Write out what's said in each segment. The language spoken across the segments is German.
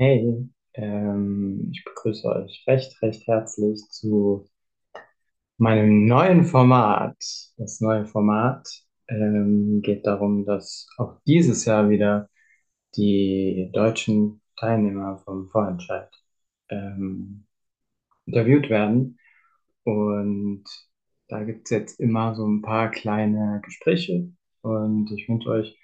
Hey, ähm, ich begrüße euch recht, recht herzlich zu meinem neuen Format. Das neue Format ähm, geht darum, dass auch dieses Jahr wieder die deutschen Teilnehmer vom Vorentscheid ähm, interviewt werden. Und da gibt es jetzt immer so ein paar kleine Gespräche und ich wünsche euch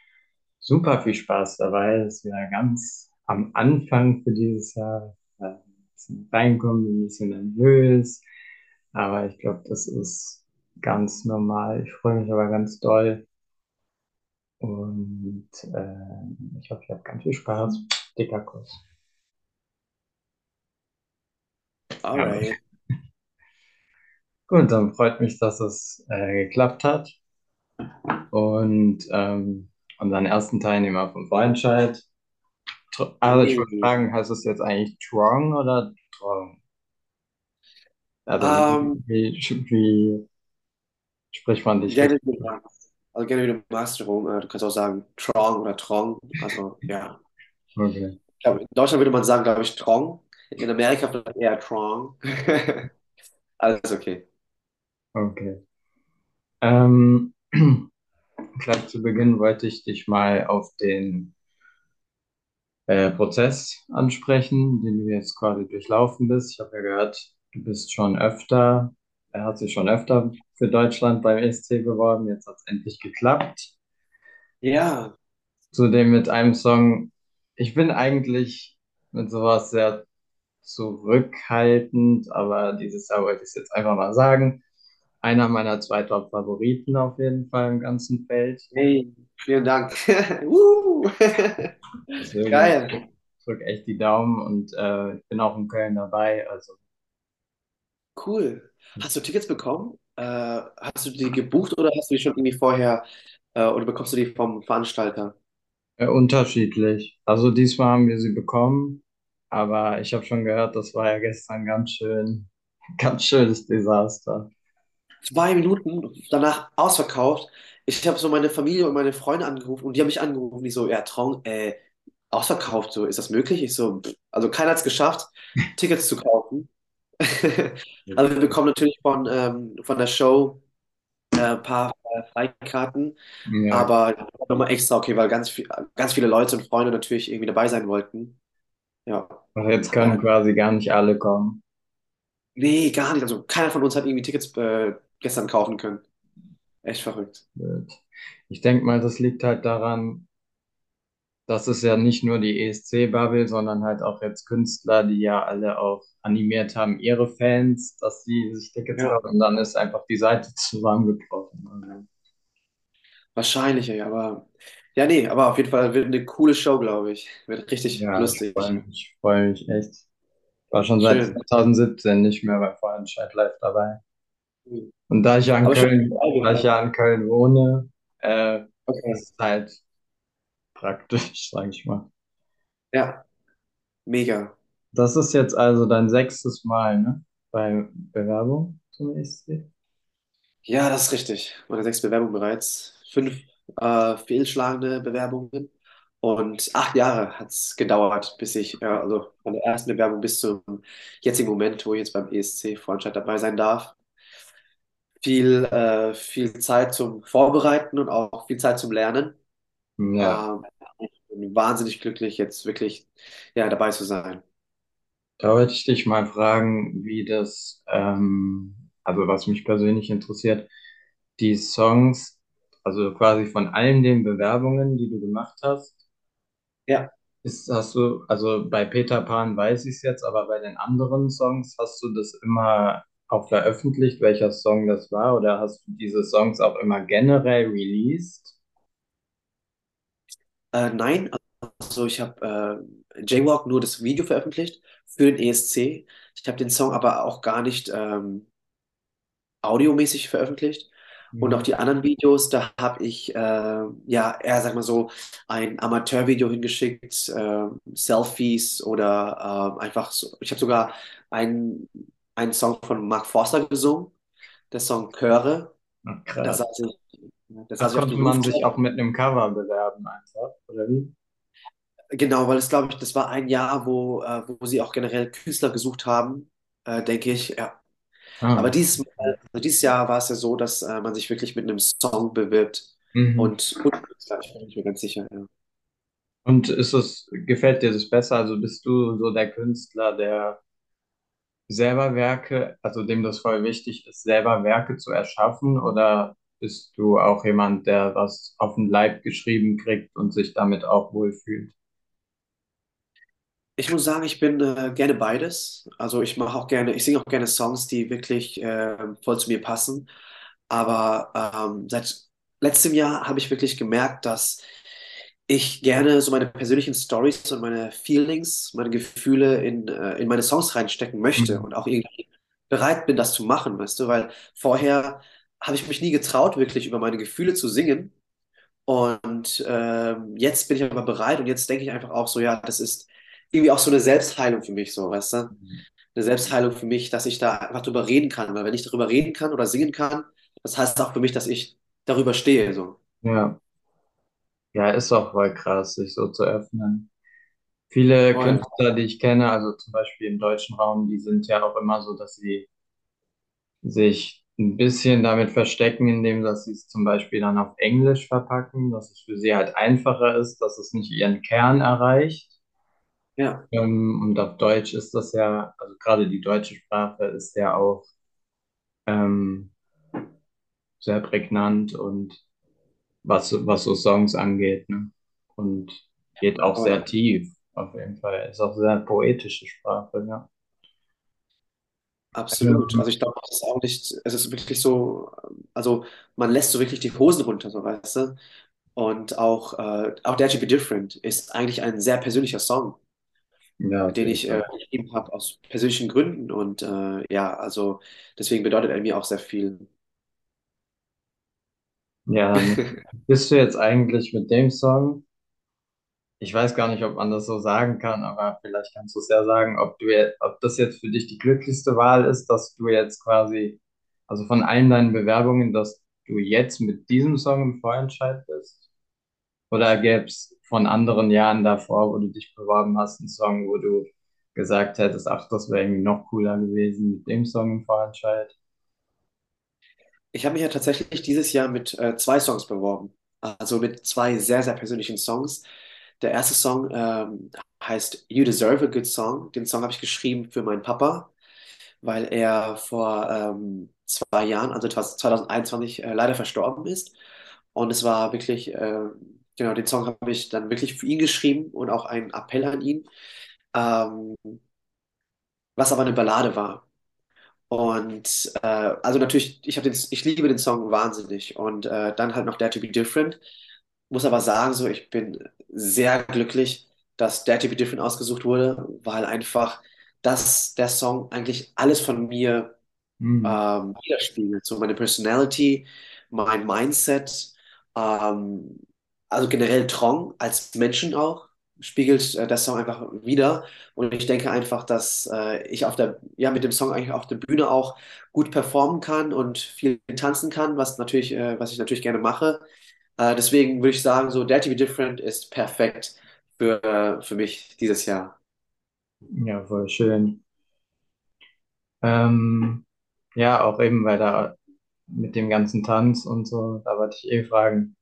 super viel Spaß dabei. Es ist ja ganz am Anfang für dieses Jahr. äh, Ein bisschen reinkommen, bin ein bisschen nervös, aber ich glaube, das ist ganz normal. Ich freue mich aber ganz doll und äh, ich hoffe, ihr habt ganz viel Spaß. Dicker Kuss. Ja. Alright. Gut, dann freut mich, dass es äh, geklappt hat. Und ähm, unseren ersten Teilnehmer vom Vorentscheid. Also ich Hey. fragen, heißt es jetzt eigentlich Trong oder Trong? Also Ähm, wie, wie, spricht man dich gerne, wie du magst. also gerne wie du magst, Jerome. Äh, Du kannst auch sagen Trong oder Trong. Also, ja. Okay, Ich in Deutschland würde man sagen, glaube ich, Trong. In Amerika vielleicht eher Trong. Alles okay. okay. Ähm, gleich zu Beginn wollte ich dich mal auf den äh, Prozess ansprechen, den du jetzt quasi durchlaufen bist. Ich habe ja gehört, du bist schon öfter, er hat sich schon öfter für Deutschland beim ESC beworben. Jetzt hat es endlich geklappt. Ja, Zudem mit einem Song. Ich bin eigentlich mit sowas sehr zurückhaltend, aber dieses Jahr wollte ich es jetzt einfach mal sagen. Einer meiner zwei Top-Favoriten auf jeden Fall im ganzen Feld. hey, vielen Dank. Uh. Deswegen Geil. drück echt die Daumen und äh, ich bin auch in Köln dabei. Also Cool. Hast du Tickets bekommen? Äh, hast du die gebucht oder hast du die schon irgendwie vorher, äh, oder bekommst du die vom Veranstalter? äh, unterschiedlich. Also diesmal haben wir sie bekommen, aber ich habe schon gehört, das war ja gestern ganz schön, ganz schönes Desaster. Zwei Minuten danach ausverkauft. Ich habe so meine Familie und meine Freunde angerufen und die haben mich angerufen, die so, ja, Traum, äh, ausverkauft, so, ist das möglich? Ich so, also keiner hat es geschafft, Tickets zu kaufen. Also wir bekommen natürlich von, ähm, von der Show äh, ein paar äh, Freikarten, Ja, aber nochmal extra, okay, weil ganz viel, ganz viele Leute und Freunde natürlich irgendwie dabei sein wollten. Ja. aber jetzt können quasi gar nicht alle kommen. nee, gar nicht. Also keiner von uns hat irgendwie Tickets äh, gestern kaufen können. Echt verrückt. Ich denke mal, das liegt halt daran, dass es ja nicht nur die ESC-Bubble, sondern halt auch jetzt Künstler, die ja alle auch animiert haben, ihre Fans, dass sie sich Tickets Ja. kaufen und dann ist einfach die Seite zusammengebrochen. Wahrscheinlich, ey, aber ja, nee, aber auf jeden Fall wird eine coole Show, glaube ich. Wird richtig ja, ich freue lustig. mich, ich freue mich echt. Ich war schon seit Schön. 2017 nicht mehr bei Vorentscheid live dabei. Und da ich ja in Aber schon Köln, da ich ja in Köln wohne, äh, okay. ist es halt praktisch, sage ich mal. Ja, mega. Das ist jetzt also dein sechstes Mal, ne? Bei Bewerbung zum ESC? Ja, das ist richtig. Meine sechs Bewerbungen bereits. Fünf äh, fehlschlagende Bewerbungen. Und acht Jahre hat es gedauert, bis ich, äh, also von der ersten Bewerbung bis zum jetzigen Moment, wo ich jetzt beim ESC-Vorentscheid dabei sein darf. Viel, äh, viel Zeit zum Vorbereiten und auch viel Zeit zum Lernen. Ja, Ähm, ich bin wahnsinnig glücklich, jetzt wirklich ja, dabei zu sein. da wollte ich dich mal fragen, wie das, ähm, also was mich persönlich interessiert, die Songs, also quasi von allen den Bewerbungen, die du gemacht hast, Ja, ist, hast du, also bei Peter Pan weiß ich es jetzt, aber bei den anderen Songs hast du das immer auch veröffentlicht, welcher Song das war, oder hast du diese Songs auch immer generell released? äh, nein, also ich habe äh, Jaywalk nur das Video veröffentlicht für den ESC. Ich habe den Song aber auch gar nicht ähm, audiomäßig veröffentlicht. Und auch die anderen Videos, da habe ich äh, ja eher, sag mal so, ein Amateurvideo hingeschickt, äh, Selfies oder äh, einfach so. Ich habe sogar einen, einen Song von Mark Forster gesungen, der Song Chöre. Ach, Da krass. saß ich, da Da saß ich auf konnte man sich auch mit einem Cover bewerben einfach, oder wie? Genau, weil es, glaube ich, das war ein Jahr, wo, äh, wo sie auch generell Künstler gesucht haben, äh, denke ich. Ja. Aber Ah, dieses Mal, also dieses Jahr war es ja so, dass äh, man sich wirklich mit einem Song bewirbt mhm. und, und Künstler, ich bin mir ganz sicher, ja. Und ist es, gefällt dir das besser? Also bist du so der Künstler, der selber Werke, also dem das voll wichtig ist, selber Werke zu erschaffen? Oder bist du auch jemand, der was auf den Leib geschrieben kriegt und sich damit auch wohlfühlt? Ich muss sagen, ich bin äh, gerne beides. Also ich mache auch gerne, ich singe auch gerne Songs, die wirklich äh, voll zu mir passen. Aber ähm, seit letztem Jahr habe ich wirklich gemerkt, dass ich gerne so meine persönlichen Stories und meine Feelings, meine Gefühle in, äh, in meine Songs reinstecken möchte Mhm. und auch irgendwie bereit bin, das zu machen, weißt du, weil vorher habe ich mich nie getraut, wirklich über meine Gefühle zu singen. Und ähm, jetzt bin ich aber bereit und jetzt denke ich einfach auch so, ja, das ist irgendwie auch so eine Selbstheilung für mich, so, weißt du? Eine Selbstheilung für mich, dass ich da einfach drüber reden kann, weil wenn ich darüber reden kann oder singen kann, das heißt auch für mich, dass ich darüber stehe, so. Ja, ja, ist auch voll krass, sich so zu öffnen. Viele Voll. Künstler, die ich kenne, also zum Beispiel im deutschen Raum, die sind ja auch immer so, dass sie sich ein bisschen damit verstecken, indem dass sie es zum Beispiel dann auf Englisch verpacken, dass es für sie halt einfacher ist, dass es nicht ihren Kern erreicht. Ja, Ähm, und auf Deutsch ist das ja, also gerade die deutsche Sprache ist ja auch ähm, sehr prägnant und was, was so Songs angeht, ne? Und geht auch sehr tief, auf jeden Fall. Ist auch sehr poetische Sprache, ja. Absolut. Ähm, Also ich glaube, es ist auch nicht, es ist wirklich so, also man lässt so wirklich die Hosen runter, so weißt du. Und auch, äh, auch Dare to Be Different ist eigentlich ein sehr persönlicher Song, ja, den ich äh, geschrieben habe aus persönlichen Gründen. Und äh, ja, also deswegen bedeutet er mir auch sehr viel. Ja, bist du jetzt eigentlich mit dem Song, ich weiß gar nicht, ob man das so sagen kann, aber vielleicht kannst du es ja sagen, ob du ob das jetzt für dich die glücklichste Wahl ist, dass du jetzt quasi, also von allen deinen Bewerbungen, dass du jetzt mit diesem Song im Vorentscheid bist? Oder gäbe es von anderen Jahren davor, wo du dich beworben hast, einen Song, wo du gesagt hättest, ach, das wäre irgendwie noch cooler gewesen mit dem Song im Vorentscheid? Ich habe mich ja tatsächlich dieses Jahr mit äh, zwei Songs beworben. Also mit zwei sehr, sehr persönlichen Songs. Der erste Song ähm, heißt You Deserve a Good Song. Den Song habe ich geschrieben für meinen Papa, weil er vor ähm, zwei Jahren, also 2021, äh, leider verstorben ist. Und es war wirklich, äh, genau, den Song habe ich dann wirklich für ihn geschrieben und auch einen Appell an ihn, ähm, was aber eine Ballade war. Und äh, also natürlich, ich habe den, ich liebe den Song wahnsinnig. Und äh, dann halt noch Dare to Be Different. Muss aber sagen, so ich bin sehr glücklich, dass Dare to Be Different ausgesucht wurde, weil einfach das der Song eigentlich alles von mir Hm. ähm, widerspiegelt. So meine Personality, mein Mindset, ähm, also generell Trong als Menschen auch, spiegelt äh, der Song einfach wider. Und ich denke einfach, dass äh, ich auf der, ja, mit dem Song eigentlich auf der Bühne auch gut performen kann und viel tanzen kann, was natürlich, äh, was ich natürlich gerne mache. Äh, deswegen würde ich sagen, so Dare to Be Different ist perfekt für, für mich dieses Jahr. Ja, voll schön. Ähm, ja, auch eben, weil da mit dem ganzen Tanz und so, da wollte ich eh fragen,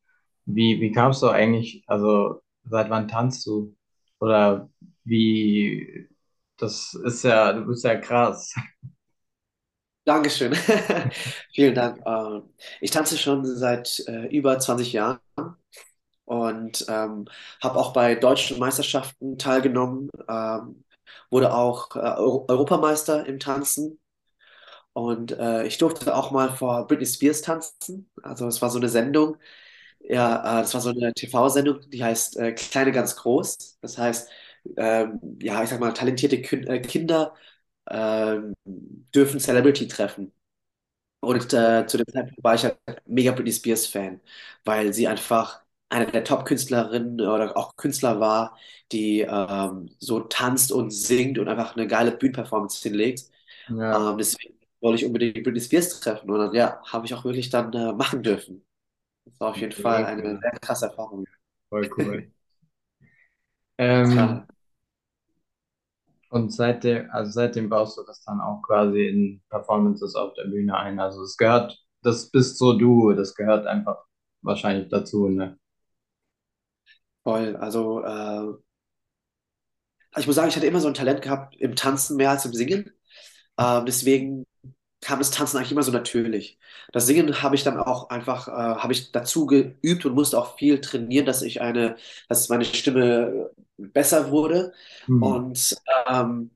wie, wie kamst du eigentlich, also seit wann tanzt du? Oder wie, das ist ja, du bist ja krass. Dankeschön. Vielen Dank. Ähm, ich tanze schon seit äh, über 20 Jahren und ähm, habe auch bei deutschen Meisterschaften teilgenommen, ähm, wurde auch äh, Euro Europameister im Tanzen und äh, ich durfte auch mal vor Britney Spears tanzen. Also es war so eine Sendung, ja, äh, das war so eine TV-Sendung, die heißt äh, Kleine ganz groß. Das heißt, ähm, ja, ich sag mal, talentierte Kün äh, Kinder ähm, dürfen Celebrity treffen. Und äh, zu dem Zeitpunkt war ich halt mega Britney Spears Fan, weil sie einfach eine der Top-Künstlerinnen oder auch Künstler war, die ähm, so tanzt und singt und einfach eine geile Bühnenperformance hinlegt. Ja, Ähm, deswegen wollte ich unbedingt Britney Spears treffen und dann, ja, habe ich auch wirklich dann äh, machen dürfen. Das war auf jeden Fall eine sehr krasse Erfahrung. Voll cool. Ähm, Klar. und seitdem, also seitdem baust du das dann auch quasi in Performances auf der Bühne ein. Also es gehört, das bist so du, das gehört einfach wahrscheinlich dazu, ne? Voll. Also, äh, ich muss sagen, ich hatte immer so ein Talent gehabt im Tanzen mehr als im Singen. Ähm, deswegen kam das Tanzen eigentlich immer so natürlich. Das Singen habe ich dann auch einfach, äh, habe ich dazu geübt und musste auch viel trainieren, dass ich eine, dass meine Stimme besser wurde. Hm. Und ähm,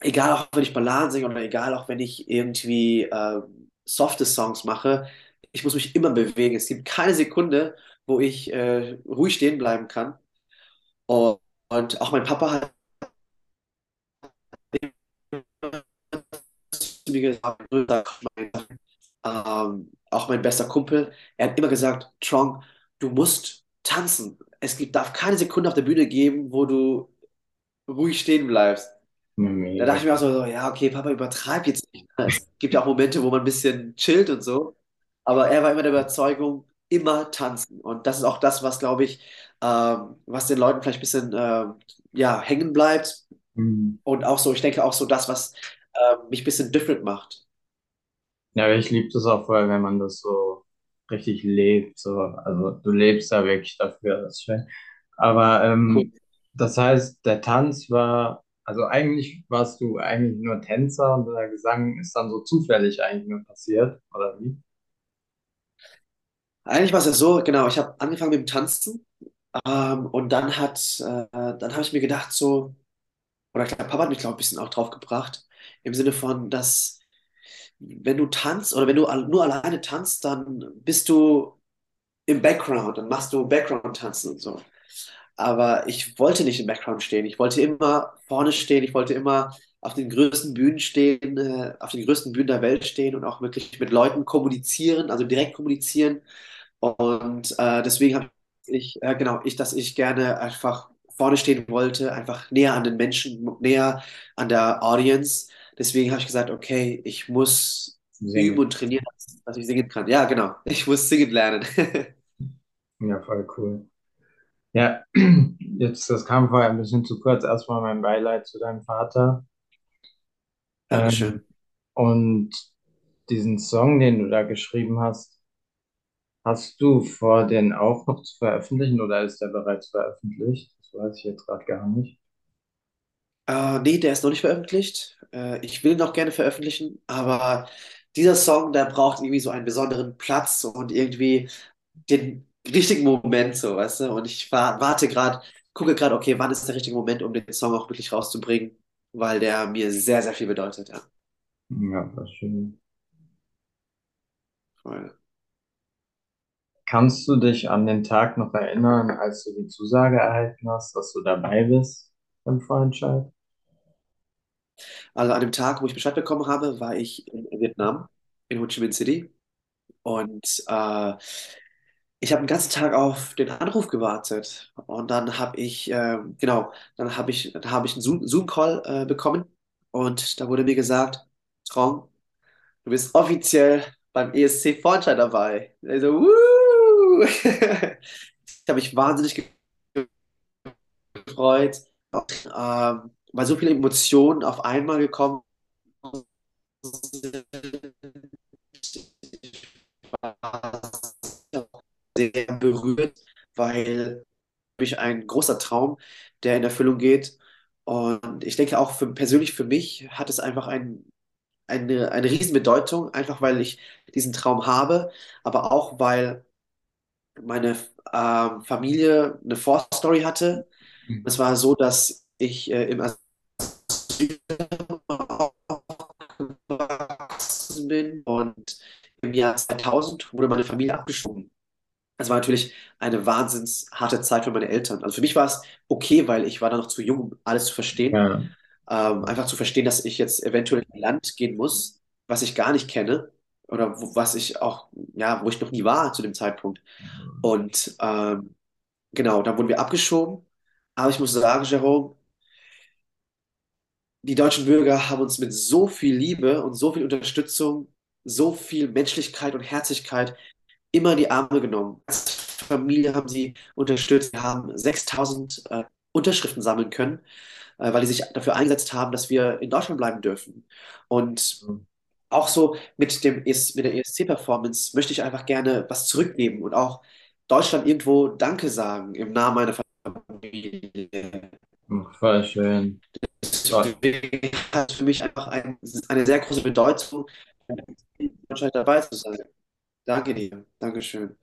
egal auch wenn ich Balladen singe oder egal auch wenn ich irgendwie äh, softe Songs mache, ich muss mich immer bewegen. Es gibt keine Sekunde, wo ich äh, ruhig stehen bleiben kann. Und, und auch mein Papa hat mir gesagt, ähm, auch mein bester Kumpel, er hat immer gesagt, Trong, du musst tanzen. Es gibt, darf keine Sekunde auf der Bühne geben, wo du ruhig stehen bleibst. Da dachte Mega. ich mir auch so, ja, okay, Papa, übertreib jetzt nicht. ne? Es gibt ja auch Momente, wo man ein bisschen chillt und so. Aber er war immer der Überzeugung, immer tanzen. Und das ist auch das, was, glaube ich, ähm, was den Leuten vielleicht ein bisschen ähm, ja, hängen bleibt. Hm. Und auch so, ich denke auch so das, was ähm, mich ein bisschen different macht. Ja, ich liebe das auch voll, wenn man das so richtig lebt. So. Also du lebst da wirklich dafür, das ist schön. Aber Cool. ähm, das heißt, der Tanz war, also eigentlich warst du eigentlich nur Tänzer und der Gesang ist dann so zufällig eigentlich nur passiert, oder wie? Eigentlich war es ja so, genau, ich habe angefangen mit dem Tanzen ähm, und dann hat, äh, dann habe ich mir gedacht so, oder ich glaube, Papa hat mich, glaube ich, ein bisschen auch drauf gebracht, im Sinne von, dass wenn du tanzt oder wenn du nur alleine tanzt, dann bist du im Background, dann machst du Background-Tanzen und so. Aber ich wollte nicht im Background stehen, ich wollte immer vorne stehen, ich wollte immer auf den größten Bühnen stehen, äh, auf den größten Bühnen der Welt stehen und auch wirklich mit Leuten kommunizieren, also direkt kommunizieren. Und äh, deswegen habe ich, äh, genau, ich, dass ich gerne einfach vorne stehen wollte, einfach näher an den Menschen, näher an der Audience. Deswegen habe ich gesagt, okay, ich muss üben Singen. und trainieren, dass, ich singen kann. Ja, genau, ich muss singen lernen. Ja, voll cool. Ja, jetzt, das kam vorher ein bisschen zu kurz. Erstmal mein Beileid zu deinem Vater. Ähm, Dankeschön. und diesen Song, den du da geschrieben hast, Hast du vor, den auch noch zu veröffentlichen oder ist der bereits veröffentlicht? Das weiß ich jetzt gerade gar nicht. Äh, nee, der ist noch nicht veröffentlicht. Äh, ich will ihn noch gerne veröffentlichen, aber dieser Song, der braucht irgendwie so einen besonderen Platz und irgendwie den richtigen Moment, so, weißt du? Und ich wa- warte gerade, gucke gerade, okay, wann ist der richtige Moment, um den Song auch wirklich rauszubringen, weil der mir sehr, sehr viel bedeutet, ja. Ja, das schön. Voll. Kannst du dich an den Tag noch erinnern, als du die Zusage erhalten hast, dass du dabei bist beim Vorentscheid? Also an dem Tag, wo ich Bescheid bekommen habe, war ich in Vietnam, in Ho Chi Minh City. Und äh, ich habe den ganzen Tag auf den Anruf gewartet. Und dann habe ich, äh, genau, dann habe ich, habe ich einen Zoom- Zoom-Call äh, bekommen. Und da wurde mir gesagt, Trong, du bist offiziell beim ESC Vorentscheid dabei. Also! Ich habe mich wahnsinnig gefreut, ähm, weil so viele Emotionen auf einmal gekommen sehr berührt, weil mich ein großer Traum, der in Erfüllung geht. Und ich denke auch für, persönlich für mich hat es einfach ein, eine, eine Riesenbedeutung, einfach weil ich diesen Traum habe, aber auch weil meine ähm, Familie eine Vorstory hatte. Hm. Es war so, dass ich äh, im aufgewachsen bin und im Jahr 2000 wurde meine Familie abgeschoben. Es war natürlich eine wahnsinns harte Zeit für meine Eltern. Also für mich war es okay, weil ich war da noch zu jung, um alles zu verstehen. Ja, Ähm, einfach zu verstehen, dass ich jetzt eventuell in ein Land gehen muss, was ich gar nicht kenne oder wo, was ich auch, ja, wo ich noch nie war zu dem Zeitpunkt. Und ähm, genau, dann wurden wir abgeschoben. Aber ich muss sagen, Jerome, die deutschen Bürger haben uns mit so viel Liebe und so viel Unterstützung, so viel Menschlichkeit und Herzlichkeit immer in die Arme genommen. Als Familie haben sie unterstützt. Wir haben 6000 Unterschriften sammeln können, äh, weil die sich dafür eingesetzt haben, dass wir in Deutschland bleiben dürfen. Und auch so mit dem ES, mit der ESC-Performance möchte ich einfach gerne was zurückgeben und auch Deutschland irgendwo Danke sagen im Namen meiner Familie. Voll schön. Deswegen hat es für mich einfach ein, eine sehr große Bedeutung, in Deutschland dabei zu sein. Danke dir, Dankeschön.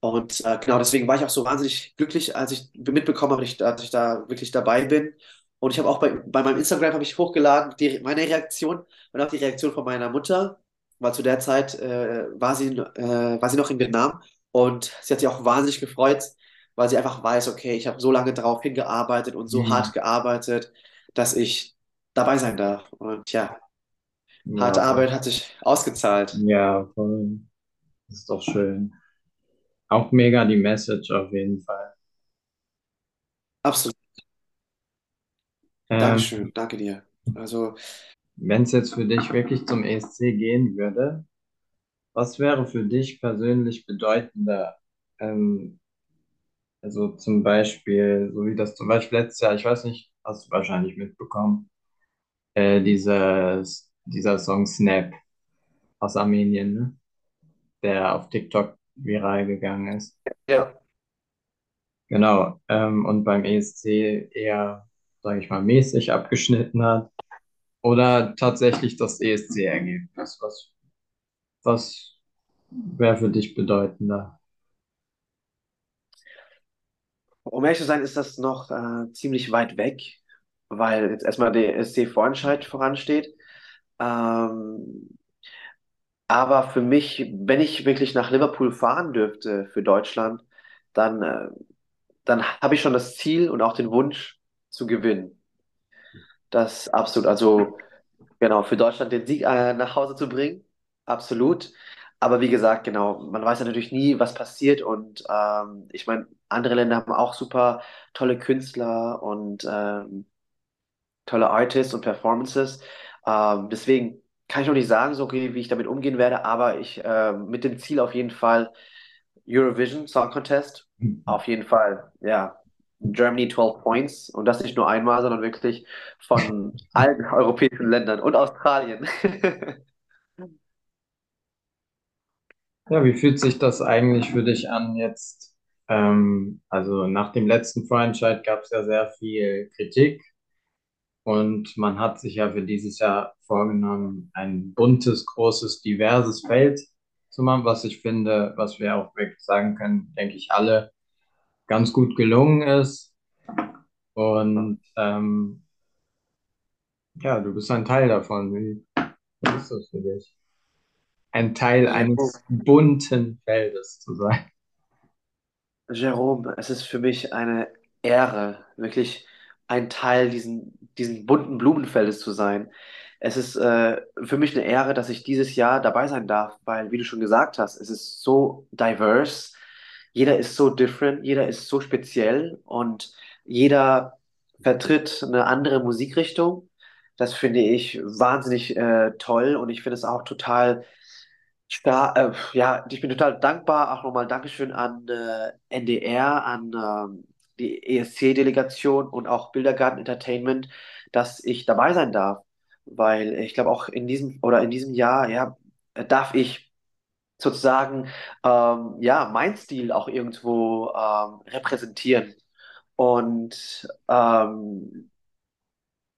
Und äh, genau deswegen war ich auch so wahnsinnig glücklich, als ich mitbekommen habe, dass ich, da wirklich dabei bin. Und ich habe auch bei, bei meinem Instagram habe ich hochgeladen die, meine Reaktion und auch die Reaktion von meiner Mutter, weil zu der Zeit äh, war sie, äh, war sie noch in Vietnam und sie hat sich auch wahnsinnig gefreut, weil sie einfach weiß, okay, ich habe so lange darauf hingearbeitet und so Hm. hart gearbeitet, dass ich dabei sein darf. Und ja, harte Ja, Arbeit hat sich ausgezahlt. ja, voll. Das ist doch schön. Auch mega die Message auf jeden Fall. Absolut. Ähm, Dankeschön, danke dir. Also, wenn es jetzt für dich wirklich zum ESC gehen würde, was wäre für dich persönlich bedeutender? Ähm, also zum Beispiel, so wie das zum Beispiel letztes Jahr, ich weiß nicht, hast du wahrscheinlich mitbekommen, äh, dieses, dieser Song Snap aus Armenien, ne? Der auf TikTok viral gegangen ist. ja. Genau. Ähm, und beim ESC eher, sage ich mal, mäßig abgeschnitten hat. Oder tatsächlich das ESC-Ergebnis. Was, was wäre für dich bedeutender? Um ehrlich zu sein, ist das noch äh, ziemlich weit weg, weil jetzt erstmal der SC-Vorentscheid voransteht. Ähm, aber für mich, wenn ich wirklich nach Liverpool fahren dürfte für Deutschland, dann, äh, dann habe ich schon das Ziel und auch den Wunsch zu gewinnen. Das absolut. Also Genau, für Deutschland den Sieg äh, nach Hause zu bringen, absolut. Aber wie gesagt, genau, man weiß ja natürlich nie, was passiert. Und ähm, ich meine, andere Länder haben auch super tolle Künstler und ähm, tolle Artists und Performances. Ähm, deswegen kann ich noch nicht sagen, so okay, wie ich damit umgehen werde, aber ich äh, mit dem Ziel auf jeden Fall Eurovision Song Contest, auf jeden Fall, ja. Germany 12 Points und das nicht nur einmal, sondern wirklich von allen europäischen Ländern und Australien. Ja, wie fühlt sich das eigentlich für dich an jetzt? Ähm, also nach dem letzten Vorentscheid gab es ja sehr viel Kritik und man hat sich ja für dieses Jahr vorgenommen, ein buntes, großes, diverses Feld zu machen, was ich finde, was wir auch wirklich sagen können, denke ich, alle ganz gut gelungen ist. Und ähm, ja, du bist ein Teil davon. Wie, wie ist das für dich? Ein Teil eines bunten Feldes zu sein. Jerome, es ist für mich eine Ehre, wirklich ein Teil diesen, diesen bunten Blumenfeldes zu sein. Es ist äh, für mich eine Ehre, dass ich dieses Jahr dabei sein darf, weil, wie du schon gesagt hast, es ist so diverse. Jeder ist so different, jeder ist so speziell und jeder vertritt eine andere Musikrichtung. Das finde ich wahnsinnig äh, toll und ich finde es auch total Star, äh, ja, ich bin total dankbar. Auch nochmal Dankeschön an äh, NDR, an ähm, die ESC-Delegation und auch Bildergarten Entertainment, dass ich dabei sein darf. Weil ich glaube, auch in diesem oder in diesem Jahr, ja, darf ich sozusagen ähm, ja, mein Stil auch irgendwo ähm, repräsentieren. Und ähm,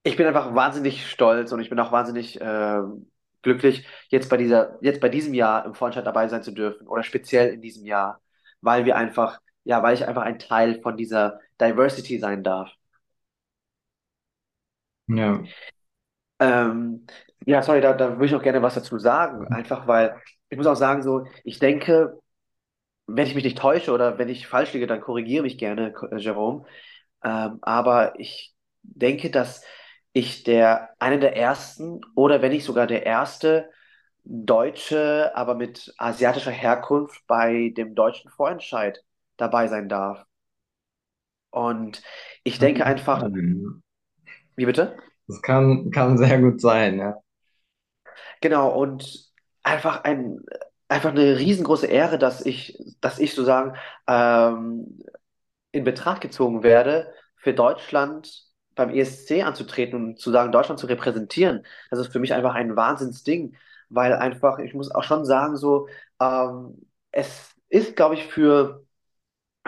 ich bin einfach wahnsinnig stolz und ich bin auch wahnsinnig ähm, glücklich, jetzt bei dieser, jetzt bei diesem Jahr im Vorentscheid dabei sein zu dürfen oder speziell in diesem Jahr, weil wir einfach, ja, weil ich einfach ein Teil von dieser Diversity sein darf. Ja, Ähm, ja, sorry, da, da würde ich auch gerne was dazu sagen, einfach weil ich muss auch sagen, so, ich denke, wenn ich mich nicht täusche oder wenn ich falsch liege, dann korrigiere mich gerne, äh, Jerome. Ähm, aber ich denke, dass ich der einer der ersten oder wenn nicht sogar der erste Deutsche, aber mit asiatischer Herkunft bei dem deutschen Vorentscheid dabei sein darf. Und ich denke einfach, sein. wie bitte? Das kann, kann sehr gut sein, ja. Genau, und einfach ein, einfach eine riesengroße Ehre, dass ich, dass ich sozusagen ähm, in Betracht gezogen werde für Deutschland beim ESC anzutreten und zu sagen, Deutschland zu repräsentieren. Das ist für mich einfach ein Wahnsinnsding, weil einfach, ich muss auch schon sagen, so, ähm, es ist, glaube ich, für,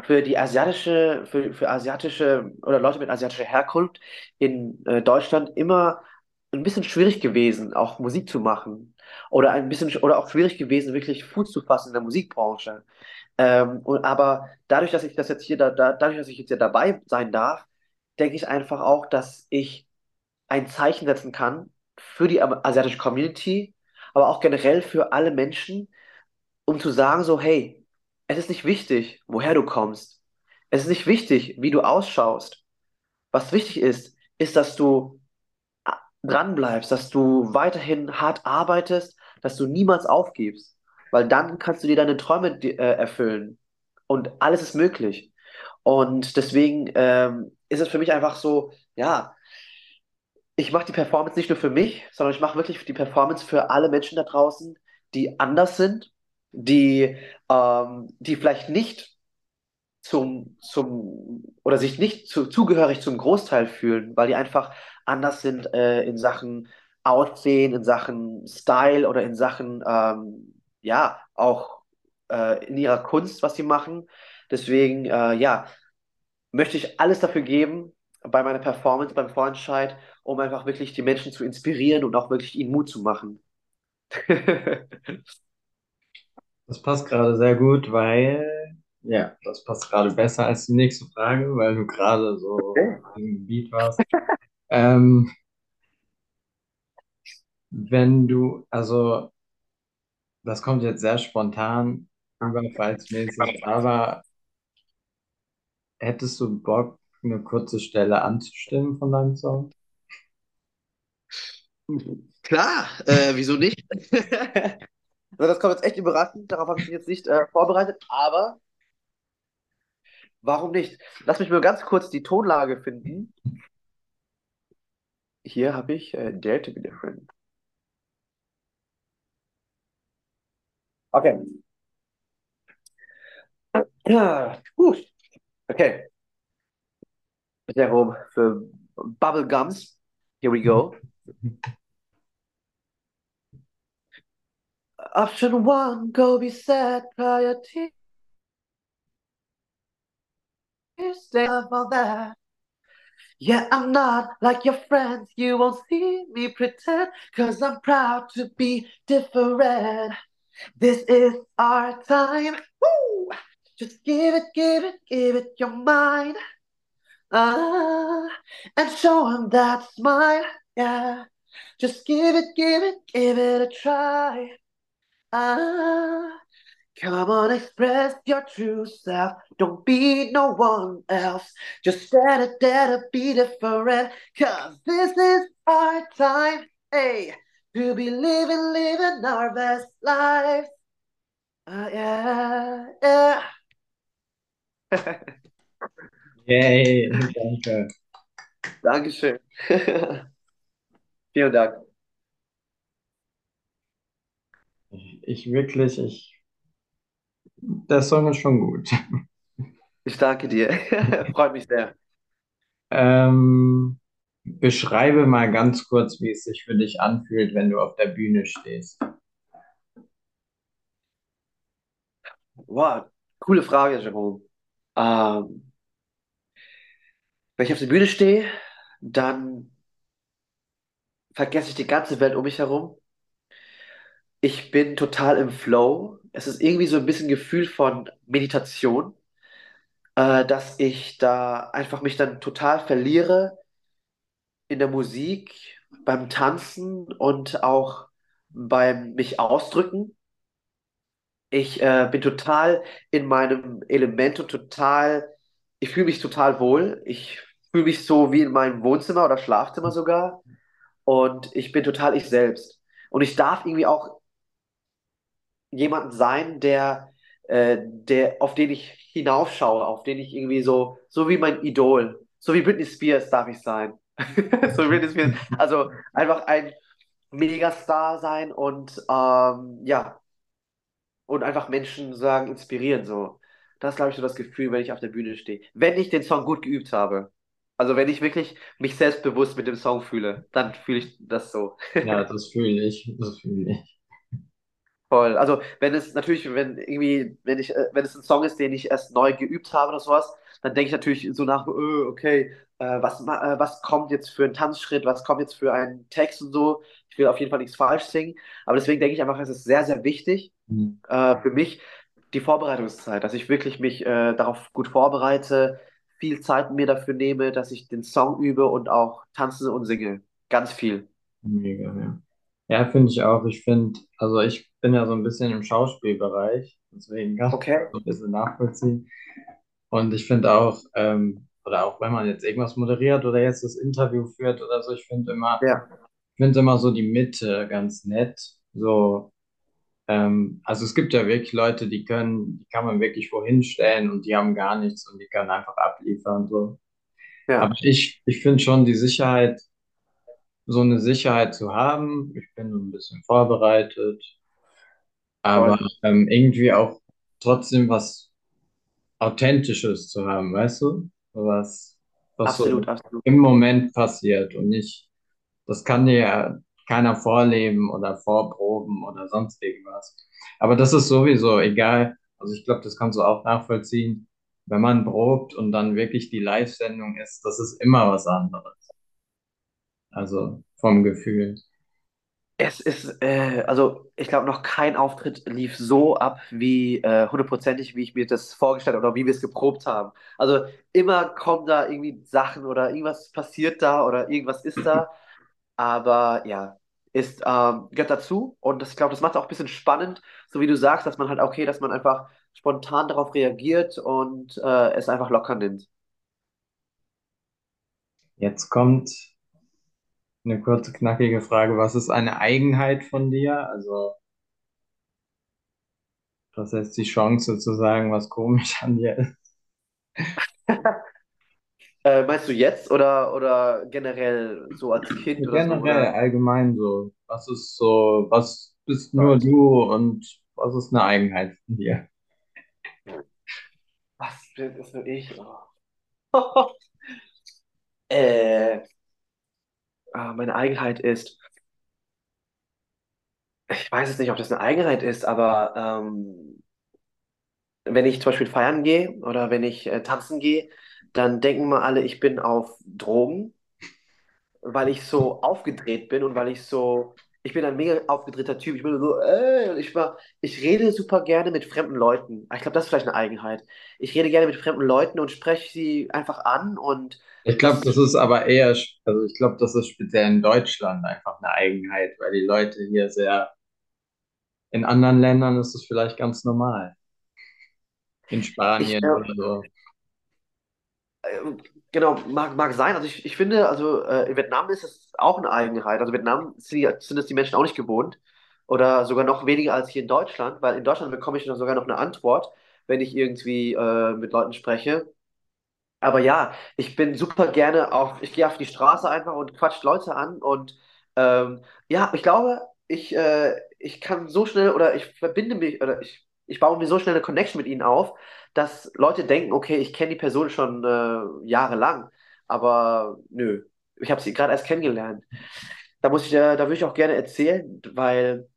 für die asiatische, für, für asiatische oder Leute mit asiatischer Herkunft in äh, Deutschland immer ein bisschen schwierig gewesen, auch Musik zu machen. Oder ein bisschen, oder auch schwierig gewesen, wirklich Fuß zu fassen in der Musikbranche. Ähm, und, aber dadurch, dass ich das jetzt hier, da, da, dadurch, dass ich jetzt hier dabei sein darf, denke ich einfach auch, dass ich ein Zeichen setzen kann für die asiatische Community, aber auch generell für alle Menschen, um zu sagen so, hey, es ist nicht wichtig, woher du kommst. Es ist nicht wichtig, wie du ausschaust. Was wichtig ist, ist, dass du dranbleibst, dass du weiterhin hart arbeitest, dass du niemals aufgibst, weil dann kannst du dir deine Träume äh, erfüllen und alles ist möglich. Und deswegen ähm, ist es für mich einfach so, ja, ich mache die Performance nicht nur für mich, sondern ich mache wirklich die Performance für alle Menschen da draußen, die anders sind, die, ähm, die vielleicht nicht zum, zum oder sich nicht zu, zugehörig zum Großteil fühlen, weil die einfach anders sind äh, in Sachen Aussehen, in Sachen Style oder in Sachen, ähm, ja, auch äh, in ihrer Kunst, was sie machen. Deswegen, äh, ja, möchte ich alles dafür geben bei meiner Performance, beim Vorentscheid, um einfach wirklich die Menschen zu inspirieren und auch wirklich ihnen Mut zu machen. Das passt gerade sehr gut, weil, ja, das passt gerade besser als die nächste Frage, weil du gerade so Okay. im Beat warst. Ähm, wenn du, also, das kommt jetzt sehr spontan, überfallsmäßig, aber hättest du Bock, eine kurze Stelle anzustimmen von deinem Song? Klar, äh, wieso nicht? Das kommt jetzt echt überraschend, darauf habe ich mich jetzt nicht äh, vorbereitet, aber warum nicht? Lass mich mal ganz kurz die Tonlage finden. Hier habe ich äh, Dare to be different. Okay. Ja, gut. Okay. Rum für Bubble Gums. Here we go. Option one, go be sad, cry your tears, stuff all that. Yeah, I'm not like your friends, you won't see me pretend, cause I'm proud to be different. This is our time. Woo! Just give it, give it, give it your mind. Ah, and show him that smile. Yeah. Just give it, give it, give it a try. Ah, come on, express your true self. Don't be no one else. Just dare to dare to be different. Cause this is our time. Hey, to be living, living our best lives. Uh, yeah, yeah. Yay, danke. Dankeschön. Vielen Dank. Ich, ich wirklich, ich, der Song ist schon gut. Ich danke dir. Freut mich sehr. Ähm, beschreibe mal ganz kurz, wie es sich für dich anfühlt, wenn du auf der Bühne stehst. Wow, coole Frage, Jerome. Ähm, wenn ich auf der Bühne stehe, dann vergesse ich die ganze Welt um mich herum. Ich bin total im Flow. Es ist irgendwie so ein bisschen Gefühl von Meditation, äh, dass ich da einfach mich dann total verliere in der Musik, beim Tanzen und auch beim mich ausdrücken. Ich äh, bin total in meinem Element und total, ich fühle mich total wohl. Ich fühle mich so wie in meinem Wohnzimmer oder Schlafzimmer sogar. Und ich bin total ich selbst. Und ich darf irgendwie auch jemand sein, der, äh, der, auf den ich hinaufschaue, auf den ich irgendwie so, so wie mein Idol, so wie Britney Spears darf ich sein. So Britney Spears. Also einfach ein Megastar sein und ähm, ja, und einfach Menschen sagen, inspirieren so. Das glaube ich, so das Gefühl, wenn ich auf der Bühne stehe. Wenn ich den Song gut geübt habe. Also wenn ich wirklich mich selbstbewusst mit dem Song fühle, dann fühle ich das so. Ja, das fühle ich, das fühle ich. Voll. Also wenn es natürlich, wenn irgendwie, wenn ich, äh, wenn es ein Song ist, den ich erst neu geübt habe oder sowas, dann denke ich natürlich so nach, äh, okay, äh, was, ma- äh, was kommt jetzt für ein Tanzschritt, was kommt jetzt für einen Text und so. Ich will auf jeden Fall nichts falsch singen. Aber deswegen denke ich einfach, es ist sehr, sehr wichtig Hm. äh, für mich die Vorbereitungszeit, dass ich wirklich mich äh, darauf gut vorbereite, viel Zeit mir dafür nehme, dass ich den Song übe und auch tanze und singe. Ganz viel. Mega, ja. Ja, finde ich auch. Ich finde, also ich bin ja so ein bisschen im Schauspielbereich, deswegen kann ich Okay. das so ein bisschen nachvollziehen. Und ich finde auch, ähm, oder auch wenn man jetzt irgendwas moderiert oder jetzt das Interview führt oder so, ich finde immer, Ja, ich finde immer so die Mitte ganz nett. So, ähm, also es gibt ja wirklich Leute, die können, die kann man wirklich wohin stellen und die haben gar nichts und die können einfach abliefern. So. Aber ja, ich, ich finde schon die Sicherheit, so eine Sicherheit zu haben. Ich bin so ein bisschen vorbereitet, aber ähm, irgendwie auch trotzdem was Authentisches zu haben, weißt du? So Was, was so Absolut, absolut. im Moment passiert und nicht, das kann dir ja keiner vorleben oder vorproben oder sonst irgendwas. Aber das ist sowieso egal. Also ich glaube, das kannst du auch nachvollziehen. Wenn man probt und dann wirklich die Live-Sendung ist, das ist immer was anderes. Also vom Gefühl. Es ist, äh, also ich glaube, noch kein Auftritt lief so ab, wie äh, hundertprozentig, wie ich mir das vorgestellt habe oder wie wir es geprobt haben. Also immer kommen da irgendwie Sachen oder irgendwas passiert da oder irgendwas ist da. Aber ja, ist, ähm, gehört dazu. Und das, ich glaube, das macht es auch ein bisschen spannend, so wie du sagst, dass man halt, okay, dass man einfach spontan darauf reagiert und äh, es einfach locker nimmt. Jetzt kommt eine kurze, knackige Frage. Was ist eine Eigenheit von dir? Also, was heißt die Chance zu sagen, was komisch an dir ist? Äh, meinst du jetzt oder, oder generell so als Kind so? Generell, Oder? allgemein so. Was ist so, was bist nur du und was ist eine Eigenheit von dir? Was bin ist nur ich? Oh. äh, ah, meine Eigenheit ist, ich weiß jetzt nicht, ob das eine Eigenheit ist, aber ähm, wenn ich zum Beispiel feiern gehe oder wenn ich äh, tanzen gehe, dann denken mal alle, ich bin auf Drogen, weil ich so aufgedreht bin und weil ich so, ich bin ein mega aufgedrehter Typ. Ich bin so, und ich war, ich rede super gerne mit fremden Leuten. Ich glaube, das ist vielleicht eine Eigenheit. Ich rede gerne mit fremden Leuten und spreche sie einfach an und Ich glaube, das ist aber eher, also ich glaube, das ist speziell in Deutschland einfach eine Eigenheit, weil die Leute hier sehr, in anderen Ländern ist es vielleicht ganz normal. In ich, Spanien äh, oder so. Äh, Genau, mag, mag sein. Also ich, ich finde, also äh, in Vietnam ist es auch eine Eigenheit. Also Vietnam sind, sind es die Menschen auch nicht gewohnt. Oder sogar noch weniger als hier in Deutschland, weil in Deutschland bekomme ich noch sogar noch eine Antwort, wenn ich irgendwie äh, mit Leuten spreche. Aber ja, ich bin super gerne auf, ich gehe auf die Straße einfach und quatsch Leute an und ähm, ja, ich glaube, ich, äh, ich kann so schnell oder ich verbinde mich oder ich, ich baue mir so schnell eine Connection mit ihnen auf, dass Leute denken, okay, ich kenne die Person schon äh, jahrelang, aber nö, ich habe sie gerade erst kennengelernt. Da muss ich, äh, da würde ich auch gerne erzählen, weil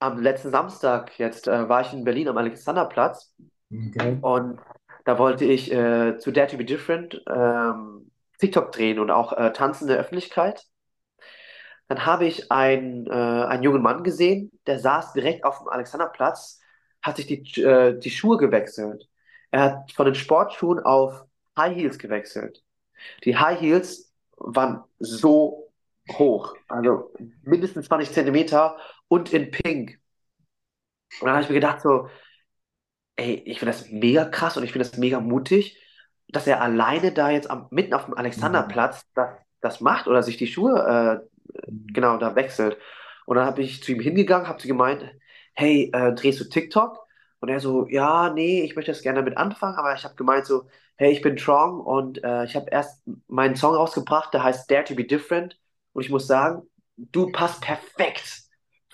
am letzten Samstag jetzt äh, war ich in Berlin am Alexanderplatz Okay. und da wollte ich äh, zu Dare to be Different ähm, TikTok drehen und auch äh, tanzen in der Öffentlichkeit. Dann habe ich einen, äh, einen jungen Mann gesehen, der saß direkt auf dem Alexanderplatz, hat sich die, äh, die Schuhe gewechselt. Er hat von den Sportschuhen auf High Heels gewechselt. Die High Heels waren so hoch, also mindestens 20 Zentimeter und in Pink. Und dann habe ich mir gedacht, so, Ey, ich finde das mega krass und ich finde das mega mutig, dass er alleine da jetzt am, mitten auf dem Mhm. Alexanderplatz das, das macht oder sich die Schuhe äh, genau da wechselt. Und dann habe ich zu ihm hingegangen, habe sie gemeint, hey, äh, drehst du TikTok? Und er so, ja, nee, ich möchte das gerne damit anfangen, aber ich habe gemeint so, hey, ich bin Trong und äh, ich habe erst meinen Song rausgebracht, der heißt Dare to be Different. Und ich muss sagen, du passt perfekt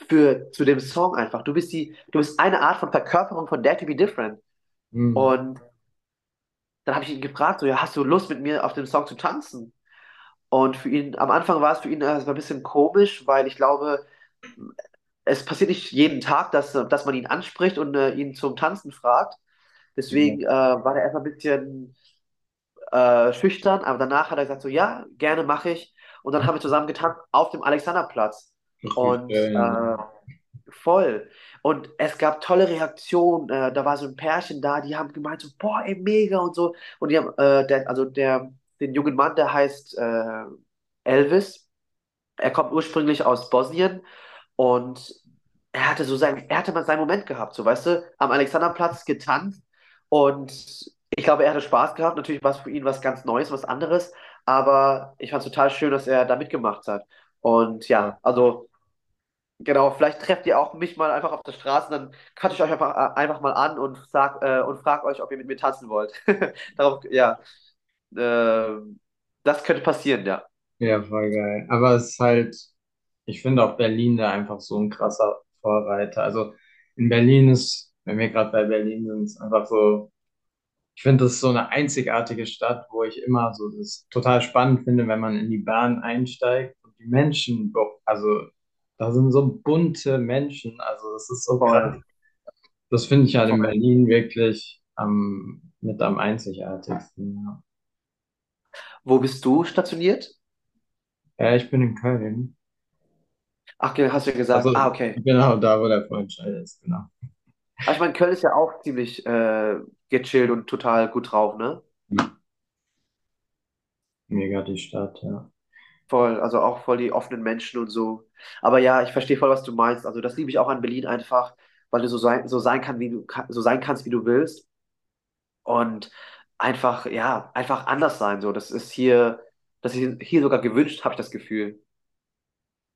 für, zu dem Song einfach. Du bist die, du bist eine Art von Verkörperung von Dare to be Different. Mhm. Und dann habe ich ihn gefragt, so, ja, hast du Lust mit mir auf dem Song zu tanzen? Und für ihn, am Anfang war es für ihn äh, ein bisschen komisch, weil ich glaube, es passiert nicht jeden Tag, dass, dass man ihn anspricht und äh, ihn zum Tanzen fragt. Deswegen äh, war er erstmal ein bisschen äh, schüchtern, aber danach hat er gesagt, so ja, gerne mache ich. Und dann haben wir zusammen getanzt auf dem Alexanderplatz. Ach, Und äh, voll. Und es gab tolle Reaktionen. Äh, da war so ein Pärchen da, die haben gemeint, so, boah, ey, mega und so. Und die haben, äh, der, also der, den jungen Mann, der heißt Elvis. Er kommt ursprünglich aus Bosnien und er hatte so sein, er hatte mal seinen Moment gehabt, so weißt du, am Alexanderplatz getanzt und ich glaube, er hatte Spaß gehabt. Natürlich war es für ihn was ganz Neues, was anderes, aber ich fand es total schön, dass er da mitgemacht hat. Und Ja, also genau, vielleicht trefft ihr auch mich mal einfach auf der Straße, dann quatsche ich euch einfach, äh, einfach mal an und sag äh, und frag euch, ob ihr mit mir tanzen wollt. Darauf, ja, äh, das könnte passieren, ja. ja, voll geil. Aber es ist halt, ich finde auch Berlin da einfach so ein krasser Vorreiter. Also in Berlin ist, wenn wir gerade bei Berlin sind, ist einfach so, ich finde, das ist so eine einzigartige Stadt, wo ich immer so das total spannend finde, wenn man in die Bahn einsteigt und die Menschen, also da sind so bunte Menschen, also das ist so krass. Das finde ich halt in. Berlin wirklich am, mit am einzigartigsten. Ja. Wo bist du stationiert? Ja, ich bin in Köln. Ach, hast du ja gesagt. Also Ah, okay. genau da, wo der Freundscheid ist, genau. Aber ich meine, Köln ist ja auch ziemlich äh, gechillt und total gut drauf, ne? Mega die Stadt, ja. Voll, also auch voll die offenen Menschen und so. Aber ja, ich verstehe voll, was du meinst. Also das liebe ich auch an Berlin einfach, weil du so sein, so sein kann, wie du so sein kannst, wie du willst. Und einfach, ja, einfach anders sein. So, das ist hier, das ist hier sogar gewünscht, habe ich das Gefühl.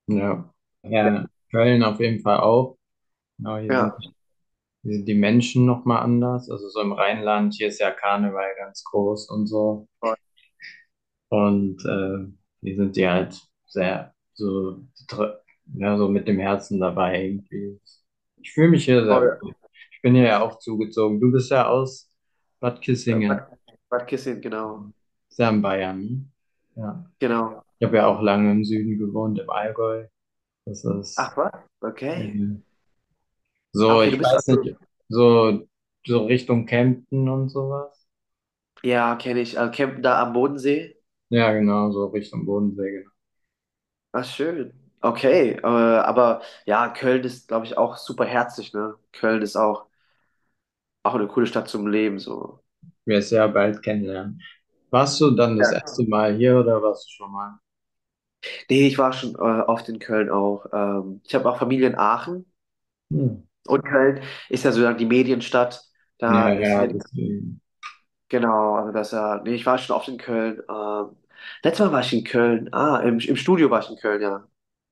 Ja. Ja, Köln auf jeden Fall auch. Genau, hier sind, Ja, hier sind die Menschen nochmal anders. Also so im Rheinland, hier ist ja Karneval ganz groß und so. voll, Und äh, hier sind die halt sehr so, dr- ja, so mit dem Herzen dabei irgendwie. Ich fühle mich hier sehr voll. wohl. Ich bin hier ja auch zugezogen. Du bist ja aus Bad Äh, Kissingen. Bad, Bad Kissing, genau. Ist ja in Bayern. ne? Ja. Genau. Ich habe ja auch lange im Süden gewohnt, im Allgäu. Das ist Ach was? Okay. so, Okay, du ich bist weiß also. nicht, so, so Richtung Kempten und sowas. Ja, kenne ich. Äh, campen da am Bodensee. Ja, genau, so Richtung Bodensee, genau. Ach, schön. Okay, äh, aber ja, Köln ist, glaube ich, auch super herzlich, ne? Köln ist auch, auch eine coole Stadt zum Leben, so. Wir es ja bald kennenlernen. Warst du dann das Ja. erste Mal hier oder warst du schon mal? Nee, ich war schon äh, oft in Köln auch. Ähm, ich habe auch Familie in Aachen Hm. und Köln ist ja sozusagen die Medienstadt. Da Ja, ist ja, ja die, deswegen. genau, also das ja, nee, ich war schon oft in Köln. Ähm, letztes Mal war ich in Köln. Ah, im, im Studio war ich in Köln, ja.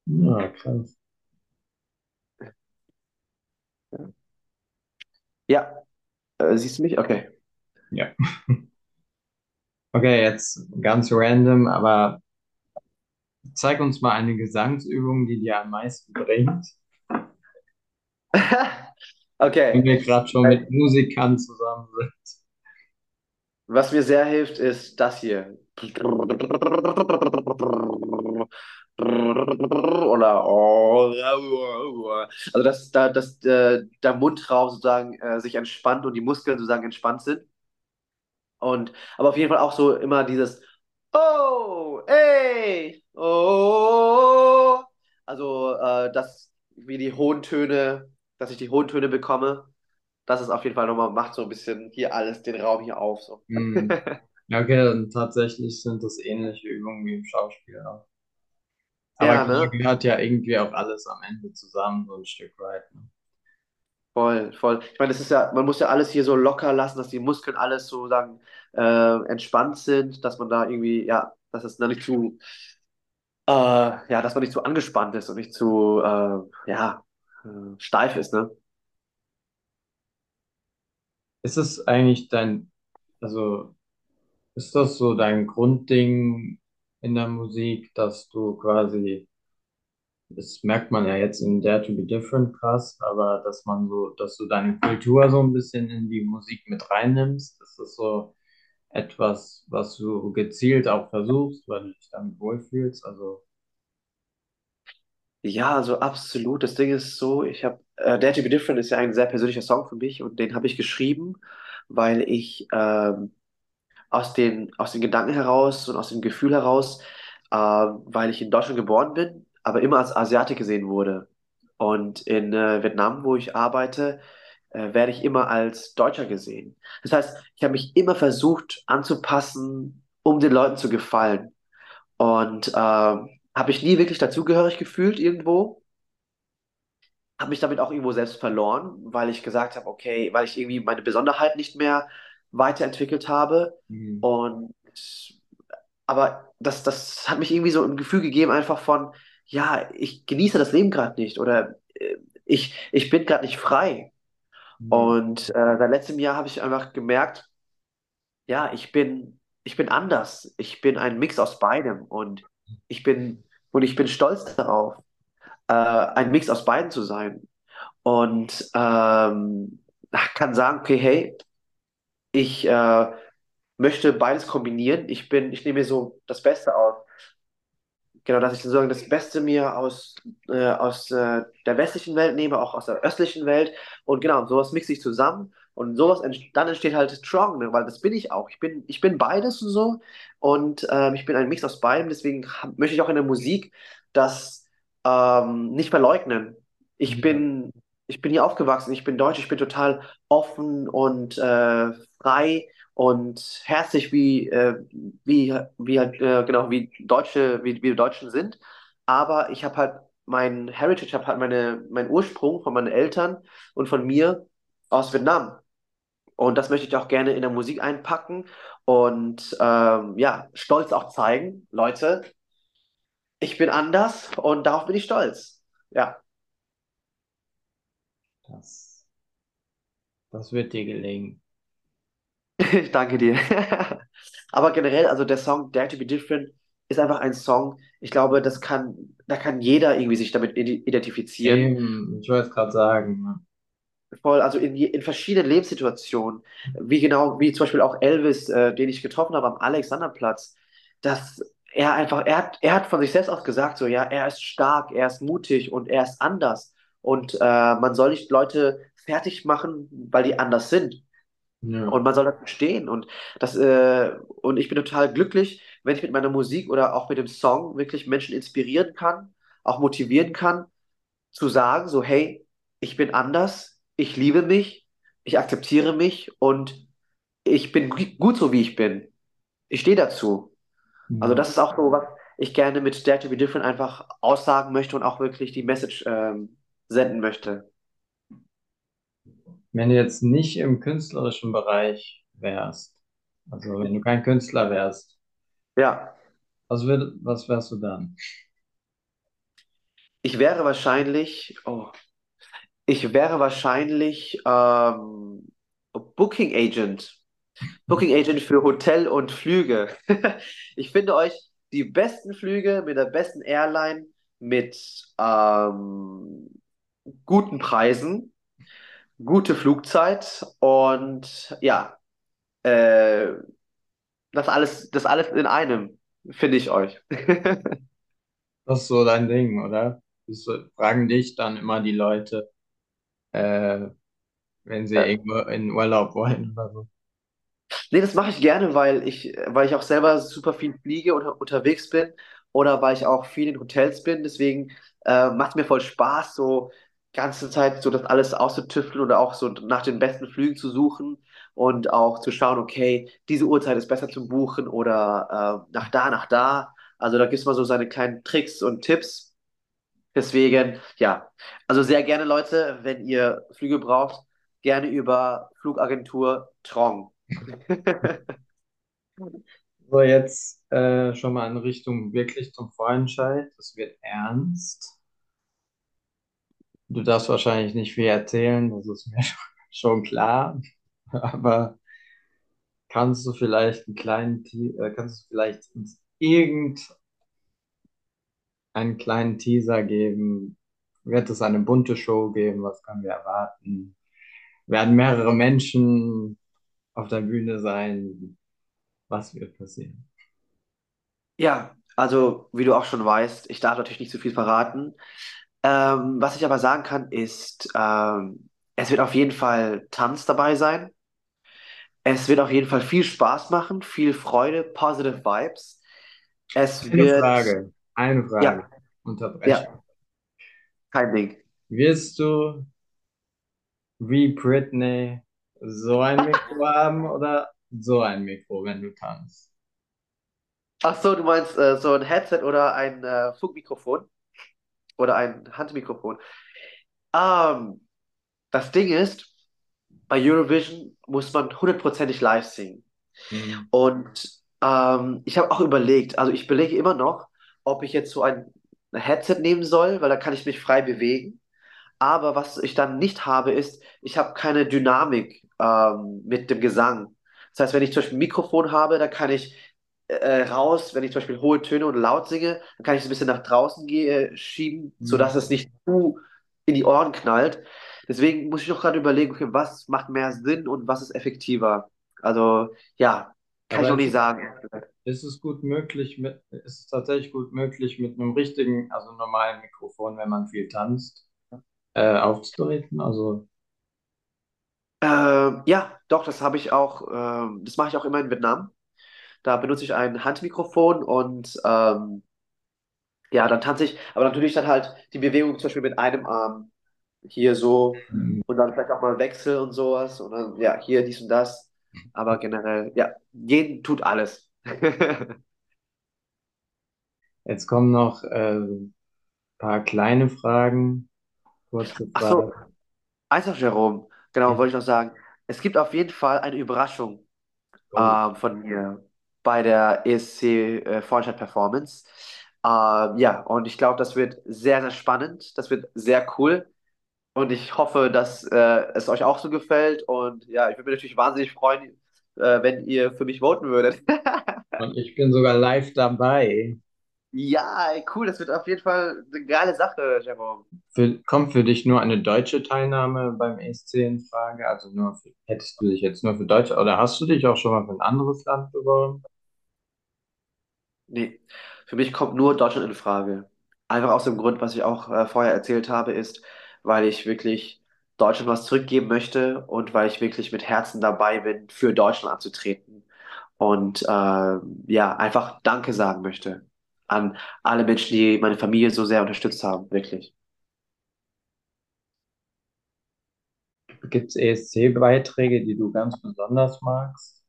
Ja, krass. Ja, äh, siehst du mich? Okay. Ja. Okay, jetzt ganz random, aber zeig uns mal eine Gesangsübung, die dir am meisten bringt. Wenn Okay. wir gerade schon mit Musikern zusammen sind. Was mir sehr hilft, ist das hier. Oder also dass da dass äh, der Mundraum sozusagen äh, sich entspannt und die Muskeln sozusagen entspannt sind. Und aber auf jeden Fall auch so immer dieses Oh, ey, oh. Also äh, dass wie die hohen Töne, dass ich die hohen Töne bekomme. Das ist auf jeden Fall nochmal, macht so ein bisschen hier alles, den Raum hier auf. So. Hm. Ja, okay, und tatsächlich sind das ähnliche Übungen wie im Schauspiel auch. Aber Ja, ne? gehört ja irgendwie auch alles am Ende zusammen, so ein Stück weit. Ne? Voll, voll. Ich meine, das ist ja, man muss ja alles hier so locker lassen, dass die Muskeln alles so sagen, äh, entspannt sind, dass man da irgendwie, ja, dass es da nicht zu, äh, ja, dass man nicht zu angespannt ist und nicht zu, äh, ja, äh, steif ist, ne? Ist es eigentlich dein, also ist das so dein Grundding in der Musik, dass du quasi, das merkt man ja jetzt in Dare to be Different krass, aber dass man so, dass du deine Kultur so ein bisschen in die Musik mit reinnimmst, ist das so etwas, was du gezielt auch versuchst, weil du dich damit wohlfühlst? Also, Ja, also absolut. Das Ding ist so, ich habe, äh, Dare to Be Different ist ja ein sehr persönlicher Song für mich und den habe ich geschrieben, weil ich ähm, aus den, aus den Gedanken heraus und aus dem Gefühl heraus, äh, weil ich in Deutschland geboren bin, aber immer als Asiate gesehen wurde. Und in äh, Vietnam, wo ich arbeite, äh, werde ich immer als Deutscher gesehen. Das heißt, ich habe mich immer versucht anzupassen, um den Leuten zu gefallen. Und äh, habe ich nie wirklich dazugehörig gefühlt irgendwo. Habe mich damit auch irgendwo selbst verloren, weil ich gesagt habe, okay, weil ich irgendwie meine Besonderheit nicht mehr weiterentwickelt habe. hm, Und aber das, das hat mich irgendwie so ein Gefühl gegeben, einfach von, ja, ich genieße das Leben gerade nicht oder äh, ich, ich bin gerade nicht frei. Hm, Und äh, seit letztem Jahr habe ich einfach gemerkt, ja, ich bin, ich bin anders. Ich bin ein Mix aus beidem und ich bin, und ich bin stolz darauf, äh, ein Mix aus beiden zu sein. Und ähm, kann sagen, okay, hey, ich äh, möchte beides kombinieren. Ich bin, ich nehme mir so das Beste aus. Genau, dass ich sozusagen das Beste mir aus, äh, aus äh, der westlichen Welt nehme, auch aus der östlichen Welt. Und genau, sowas mixe ich zusammen. Und sowas, ent dann entsteht halt Strong, ne? Weil das bin ich auch. Ich bin, ich bin beides und so. Und ähm, ich bin ein Mix aus beidem. Deswegen hab, möchte ich auch in der Musik das ähm, nicht verleugnen. Ich ja, bin, ich bin hier aufgewachsen. Ich bin Deutsch. Ich bin total offen und äh, frei und herzlich wie, äh, wie, wie halt, äh, genau, wie Deutsche, wie, wie wir Deutschen sind. Aber ich habe halt mein Heritage, habe halt meine, meinen Ursprung von meinen Eltern und von mir aus Vietnam. Und das möchte ich auch gerne in der Musik einpacken und ähm, ja, stolz auch zeigen. Leute, ich bin anders und darauf bin ich stolz. Ja, das, das wird dir gelingen. ich danke dir. Aber generell, also der Song Dare to Be Different ist einfach ein Song, ich glaube, das kann, da kann jeder irgendwie sich damit ide- identifizieren. Eben, ich wollte es gerade sagen. Voll, also in, je- in verschiedenen Lebenssituationen, wie genau, wie zum Beispiel auch Elvis, äh, den ich getroffen habe am Alexanderplatz, dass er einfach, er hat, er hat von sich selbst aus gesagt, so, ja, er ist stark, er ist mutig und er ist anders. Und äh, man soll nicht Leute fertig machen, weil die anders sind. Ja. Und man soll das verstehen. Und das, äh, und ich bin total glücklich, wenn ich mit meiner Musik oder auch mit dem Song wirklich Menschen inspirieren kann, auch motivieren kann, zu sagen, so, hey, ich bin anders, ich liebe mich, ich akzeptiere mich und ich bin gu- gut so, wie ich bin. Ich stehe dazu. Also Ja. das ist auch so, was ich gerne mit Dare to Be Different einfach aussagen möchte und auch wirklich die Message ähm, senden möchte. Wenn du jetzt nicht im künstlerischen Bereich wärst, also wenn du kein Künstler wärst, Ja, was würd, was wärst du dann? ich wäre wahrscheinlich, oh, ich wäre wahrscheinlich ähm, Booking Agent. Booking Agent für Hotel und Flüge. Ich finde euch die besten Flüge mit der besten Airline, mit ähm, guten Preisen, gute Flugzeit und ja, äh, das alles, das alles in einem, finde ich euch. Das ist so dein Ding, oder? Das fragen dich dann immer die Leute, äh, wenn sie irgendwo in Urlaub wollen oder so. Nee, das mache ich gerne, weil ich, weil ich auch selber super viel fliege und unterwegs bin oder weil ich auch viel in Hotels bin. Deswegen äh, macht es mir voll Spaß, so ganze Zeit so das alles auszutüfteln oder auch so nach den besten Flügen zu suchen und auch zu schauen, okay, diese Uhrzeit ist besser zum Buchen oder äh, nach da, nach da. Also da gibt es mal so seine kleinen Tricks und Tipps. Deswegen, ja, also sehr gerne, Leute, wenn ihr Flüge braucht, gerne über Flugagentur Trong. So, jetzt äh, schon mal in Richtung wirklich zum Vorentscheid. Es wird ernst. Du darfst wahrscheinlich nicht viel erzählen, das ist mir schon klar. Aber kannst du vielleicht einen kleinen, äh, kannst du vielleicht uns irgendeinen kleinen Teaser geben? Wird es eine bunte Show geben? Was können wir erwarten? Werden mehrere Menschen auf der Bühne sein? Was wird passieren? Ja, also wie du auch schon weißt, ich darf natürlich nicht zu viel verraten. Ähm, was ich aber sagen kann, ist, ähm, es wird auf jeden Fall Tanz dabei sein. Es wird auf jeden Fall viel Spaß machen, viel Freude, positive Vibes. Es Eine wird, Frage, eine ja, Frage. Unterbrechen. ja, kein Ding. Wirst du wie Britney so ein Mikro haben oder so ein Mikro, wenn du tanzt? Ach so, du meinst äh, so ein Headset oder ein äh, Funkmikrofon oder ein Handmikrofon. Ähm, das Ding ist, bei Eurovision muss man hundertprozentig live singen. Hm. Und ähm, ich habe auch überlegt, also ich überlege immer noch, ob ich jetzt so ein Headset nehmen soll, weil da kann ich mich frei bewegen. Aber was ich dann nicht habe, ist, ich habe keine Dynamik ähm, mit dem Gesang. Das heißt, wenn ich zum Beispiel ein Mikrofon habe, dann kann ich äh, raus, wenn ich zum Beispiel hohe Töne und laut singe, dann kann ich es ein bisschen nach draußen ge- äh, schieben, sodass Hm. es nicht zu in die Ohren knallt. Deswegen muss ich noch gerade überlegen, okay, was macht mehr Sinn und was ist effektiver. Also ja, kann ich Aber noch es nicht sagen. ist es gut möglich mit, ist es tatsächlich gut möglich mit einem richtigen, also normalen Mikrofon, wenn man viel tanzt, äh, aufzutreten? Also, Ähm, ja, doch, das habe ich auch, ähm, das mache ich auch immer in Vietnam. Da benutze ich ein Handmikrofon und ähm, ja, dann tanze ich, aber natürlich dann halt die Bewegung zum Beispiel mit einem Arm hier so hm, und dann vielleicht auch mal Wechsel und sowas und dann ja, hier dies und das. Aber generell, ja, jeden tut alles. jetzt kommen noch äh, ein paar kleine Fragen, kurze Ach so, Fragen. eins noch, Jerome, genau, Ja. wollte ich noch sagen. Es gibt auf jeden Fall eine Überraschung Oh, ähm, von mir bei der ESC äh, Vorentscheid Performance. Ähm, ja, und ich glaube, das wird sehr, sehr spannend. Das wird sehr cool. Und ich hoffe, dass äh, es euch auch so gefällt. Und ja, ich würde mich natürlich wahnsinnig freuen, äh, wenn ihr für mich voten würdet. und ich bin sogar live dabei. Ja, ey, cool. Das wird auf jeden Fall eine geile Sache, Jerome. Für, kommt für dich nur eine deutsche Teilnahme beim ESC in Frage? Also nur für, hättest du dich jetzt nur für Deutschland oder hast du dich auch schon mal für ein anderes Land beworben? Nee, für mich kommt nur Deutschland in Frage. Einfach aus dem Grund, was ich auch äh, vorher erzählt habe, ist, weil ich wirklich Deutschland was zurückgeben möchte und weil ich wirklich mit Herzen dabei bin, für Deutschland anzutreten. Und äh, ja, einfach Danke sagen möchte an alle Menschen, die meine Familie so sehr unterstützt haben, wirklich. Gibt es ESC-Beiträge, die du ganz besonders magst?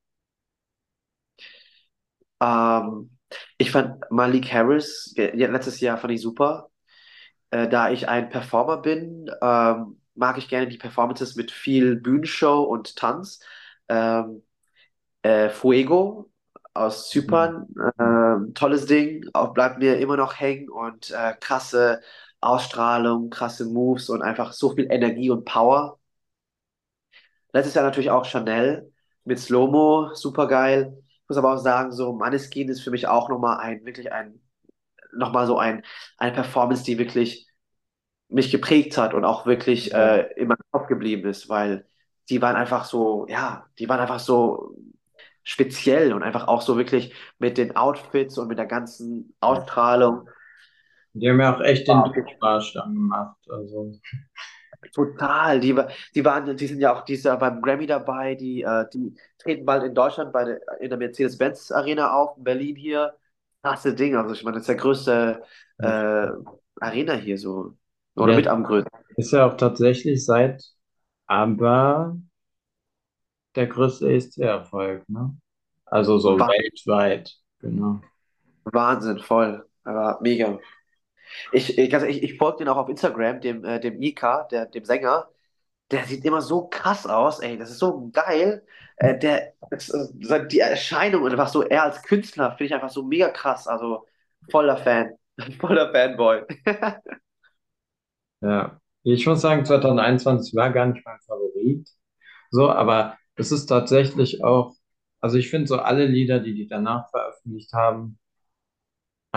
Ähm, ich fand Malik Harris, letztes Jahr fand ich super. Äh, da ich ein Performer bin, ähm, mag ich gerne die Performances mit viel Bühnenshow und Tanz. Ähm, äh, Fuego aus. Zypern, ähm, tolles Ding, auch bleibt mir immer noch hängen und äh, krasse Ausstrahlung, krasse Moves und einfach so viel Energie und Power. Letztes Jahr natürlich auch Chanel mit Slow-Mo, super geil. Ich muss aber auch sagen, so Måneskin ist für mich auch nochmal ein, wirklich ein, nochmal so ein, eine Performance, die wirklich mich geprägt hat und auch wirklich äh, in meinem Kopf geblieben ist, weil die waren einfach so, ja, die waren einfach so speziell und einfach auch so wirklich mit den Outfits und mit der ganzen Ausstrahlung. Die haben ja auch echt den. Durchmarsch dann gemacht. Also, Total, die, die waren, die sind ja auch dieses Jahr beim Grammy dabei, die, äh, die treten bald in Deutschland bei der, in der Mercedes-Benz Arena auf, in Berlin hier. Krasse Ding, also ich meine, das ist der größte äh, Arena hier so, oder ja, mit am größten. ist ja auch tatsächlich seit aber der größte ESC-Erfolg, ne? Also so Wa- weltweit, genau. Wahnsinn, voll, aber mega. Ich, ich, ich, ich folge den auch auf Instagram, dem, äh, dem Ika, der, dem Sänger. Der sieht immer so krass aus, ey, das ist so geil. Äh, der, das, äh, die Erscheinung und einfach so, er als Künstler finde ich einfach so mega krass. Also voller Fan, voller Fanboy. Ja. Ich muss sagen, 2021 war gar nicht mein Favorit. So, aber es ist tatsächlich auch, also ich finde so alle Lieder, die die danach veröffentlicht haben,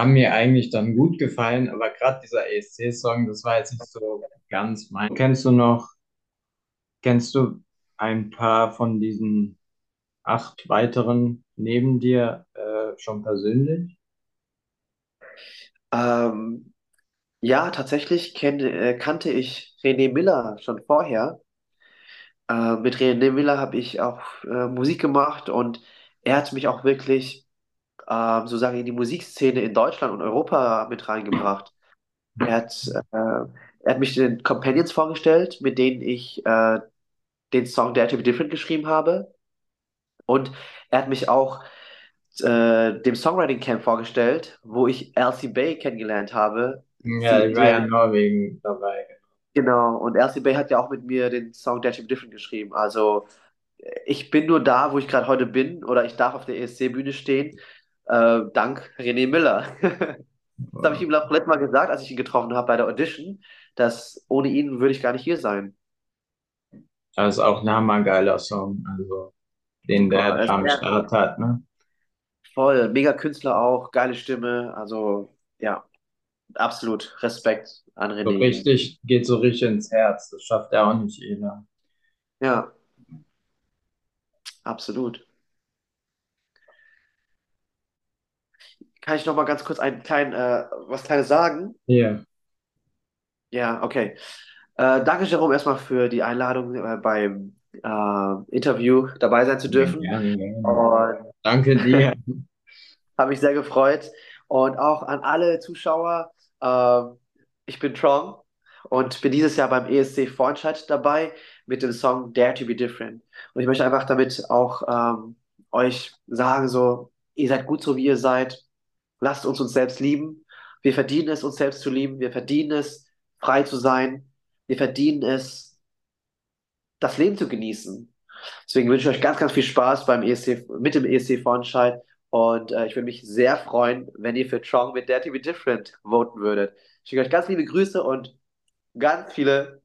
haben mir eigentlich dann gut gefallen, aber gerade dieser ESC-Song, das war jetzt nicht so ganz mein. Kennst du noch, kennst du ein paar von diesen acht weiteren neben dir äh, schon persönlich? Ähm, ja, tatsächlich kenn, äh, kannte ich René Miller schon vorher. Äh, mit René Miller habe ich auch äh, Musik gemacht und er hat mich auch wirklich ähm, sozusagen in die Musikszene in Deutschland und Europa mit reingebracht. Er hat, äh, er hat mich den Companions vorgestellt, mit denen ich äh, den Song Dare to Be Different geschrieben habe. Und er hat mich auch äh, dem Songwriting Camp vorgestellt, wo ich Elsie Bay kennengelernt habe. Ja, Sie, ich war ja in Norwegen dabei. genau, und Elsie Bay hat ja auch mit mir den Song Dare to Be Different geschrieben. Also ich bin nur da, wo ich gerade heute bin, oder ich darf auf der ESC-Bühne stehen, äh, dank René Miller. Das habe ich ihm auch letztes Mal gesagt, als ich ihn getroffen habe bei der Audition, dass ohne ihn würde ich gar nicht hier sein. Das ist auch ein hammergeiler Song, also den der Er ist am Start hat, ne? voll, mega Künstler auch, geile Stimme. Also ja, absolut Respekt an So René. richtig, geht so richtig ins Herz. Das schafft ja auch nicht jeder. Ja, absolut. Kann ich noch mal ganz kurz einen kleinen, äh, was Kleines sagen? Hier, Ja, okay. Äh, danke, Jerome, erstmal für die Einladung, äh, beim äh, Interview dabei sein zu dürfen. gerne, gerne. Und Danke dir. Habe mich sehr gefreut. Und auch an alle Zuschauer. Ähm, ich bin Trong und bin dieses Jahr beim ESC Vorentscheid dabei mit dem Song Dare to be Different. Und ich möchte einfach damit auch ähm, euch sagen, so, ihr seid gut so, wie ihr seid. Lasst uns uns selbst lieben. Wir verdienen es, uns selbst zu lieben. Wir verdienen es, frei zu sein. Wir verdienen es, das Leben zu genießen. Deswegen wünsche ich euch ganz, ganz viel Spaß beim ESC, mit dem ESC-Vorentscheid. Und äh, ich würde mich sehr freuen, wenn ihr für Trong mit Dare to Be Different voten würdet. Ich schicke euch ganz liebe Grüße und ganz viele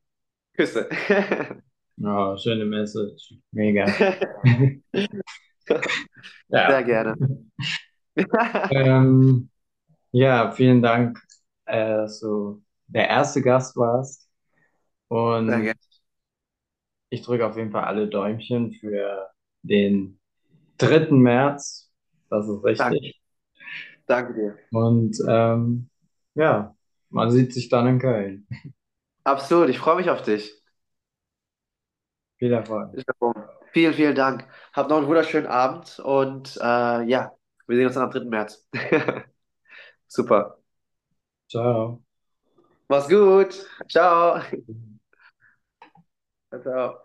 Küsse. Oh, schöne Message. Mega. Sehr Ja. gerne. Ähm, ja, vielen Dank, äh, dass du der erste Gast warst. Sehr Und gerne. ich drücke auf jeden Fall alle Däumchen für den 3. März. Das ist Danke, richtig. danke dir. Und ähm, ja, man sieht sich dann in Köln. Absolut, ich freue mich auf dich. Viel Erfolg. Vielen, vielen Dank. Habt noch einen wunderschönen Abend und äh, ja, wir sehen uns dann am 3. März. Super. Ciao. Mach's gut. Ciao. Ciao.